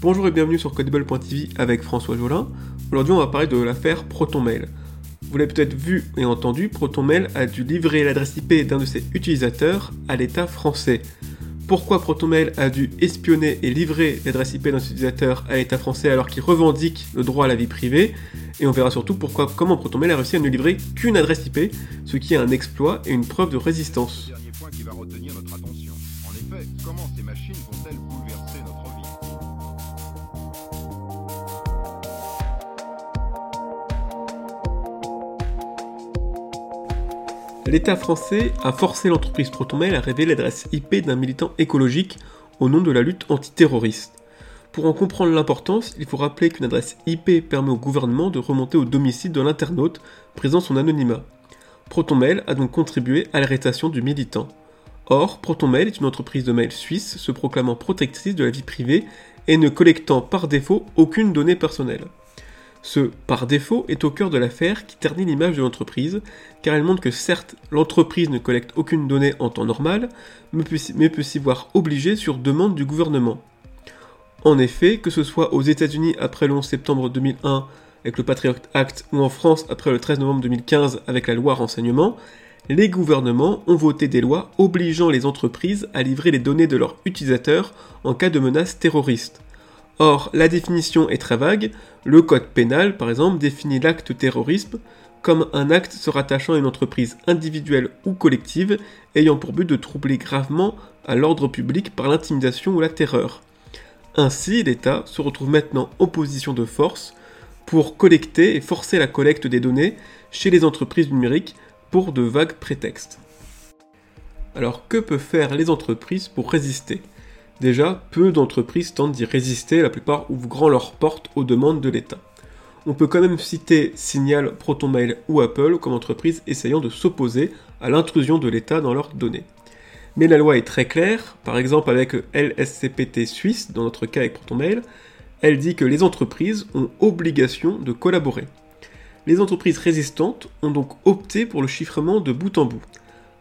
Bonjour et bienvenue sur Codable.tv avec François Jolin. Aujourd'hui, on va parler de l'affaire ProtonMail. Vous l'avez peut-être vu et entendu, ProtonMail a dû livrer l'adresse IP d'un de ses utilisateurs à l'État français. Pourquoi ProtonMail a dû espionner et livrer l'adresse IP d'un utilisateur à l'État français alors qu'il revendique le droit à la vie privée? Et on verra surtout pourquoi comment ProtonMail a réussi à ne livrer qu'une adresse IP, ce qui est un exploit et une preuve de résistance. L'État français a forcé l'entreprise ProtonMail à révéler l'adresse IP d'un militant écologique au nom de la lutte antiterroriste. Pour en comprendre l'importance, il faut rappeler qu'une adresse IP permet au gouvernement de remonter au domicile de l'internaute, présent son anonymat. ProtonMail a donc contribué à l'arrestation du militant. Or, ProtonMail est une entreprise de mail suisse se proclamant protectrice de la vie privée et ne collectant par défaut aucune donnée personnelle. Ce par défaut est au cœur de l'affaire qui ternit l'image de l'entreprise, car elle montre que certes, l'entreprise ne collecte aucune donnée en temps normal, mais peut, s'y voir obligée sur demande du gouvernement. En effet, que ce soit aux États-Unis après le 11 septembre 2001 avec le Patriot Act ou en France après le 13 novembre 2015 avec la loi renseignement, les gouvernements ont voté des lois obligeant les entreprises à livrer les données de leurs utilisateurs en cas de menace terroriste. Or, la définition est très vague. Le code pénal, par exemple, définit l'acte terrorisme comme un acte se rattachant à une entreprise individuelle ou collective ayant pour but de troubler gravement à l'ordre public par l'intimidation ou la terreur. Ainsi, l'État se retrouve maintenant en position de force pour collecter et forcer la collecte des données chez les entreprises numériques pour de vagues prétextes. Alors que peuvent faire les entreprises pour résister? Déjà, peu d'entreprises tentent d'y résister, la plupart ouvrent leurs portes aux demandes de l'État. On peut quand même citer Signal, ProtonMail ou Apple comme entreprises essayant de s'opposer à l'intrusion de l'État dans leurs données. Mais la loi est très claire, par exemple avec LSCPT Suisse, dans notre cas avec ProtonMail, elle dit que les entreprises ont obligation de collaborer. Les entreprises résistantes ont donc opté pour le chiffrement de bout en bout.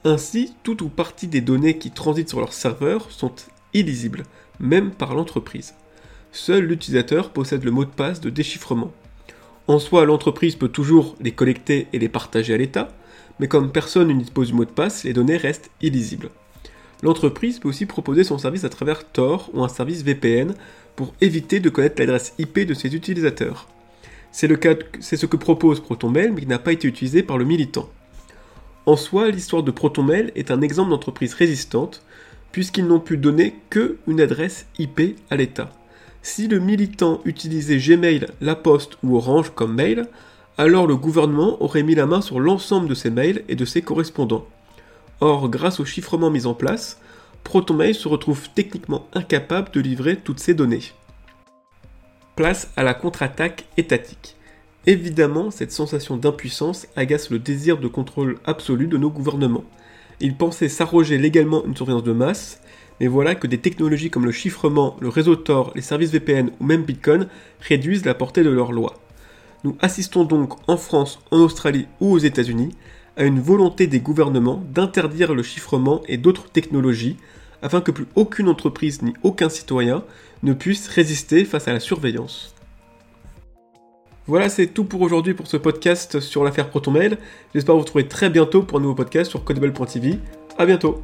Ainsi, toute ou partie des données qui transitent sur leur serveur sont illisibles, même par l'entreprise. Seul l'utilisateur possède le mot de passe de déchiffrement. En soi, l'entreprise peut toujours les collecter et les partager à l'État, mais comme personne ne dispose du mot de passe, les données restent illisibles. L'entreprise peut aussi proposer son service à travers Tor ou un service VPN pour éviter de connaître l'adresse IP de ses utilisateurs. C'est ce que propose ProtonMail, mais qui n'a pas été utilisé par le militant. En soi, l'histoire de ProtonMail est un exemple d'entreprise résistante, puisqu'ils n'ont pu donner que une adresse IP à l'État. Si le militant utilisait Gmail, La Poste ou Orange comme mail, alors le gouvernement aurait mis la main sur l'ensemble de ses mails et de ses correspondants. Or, grâce au chiffrement mis en place, ProtonMail se retrouve techniquement incapable de livrer toutes ces données. Place à la contre-attaque étatique. Évidemment, cette sensation d'impuissance agace le désir de contrôle absolu de nos gouvernements. Ils pensaient s'arroger légalement une surveillance de masse, mais voilà que des technologies comme le chiffrement, le réseau Tor, les services VPN ou même Bitcoin réduisent la portée de leurs lois. Nous assistons donc en France, en Australie ou aux États-Unis à une volonté des gouvernements d'interdire le chiffrement et d'autres technologies afin que plus aucune entreprise ni aucun citoyen ne puisse résister face à la surveillance. Voilà, c'est tout pour aujourd'hui pour ce podcast sur l'affaire ProtonMail. J'espère vous retrouver très bientôt pour un nouveau podcast sur codable.tv. A bientôt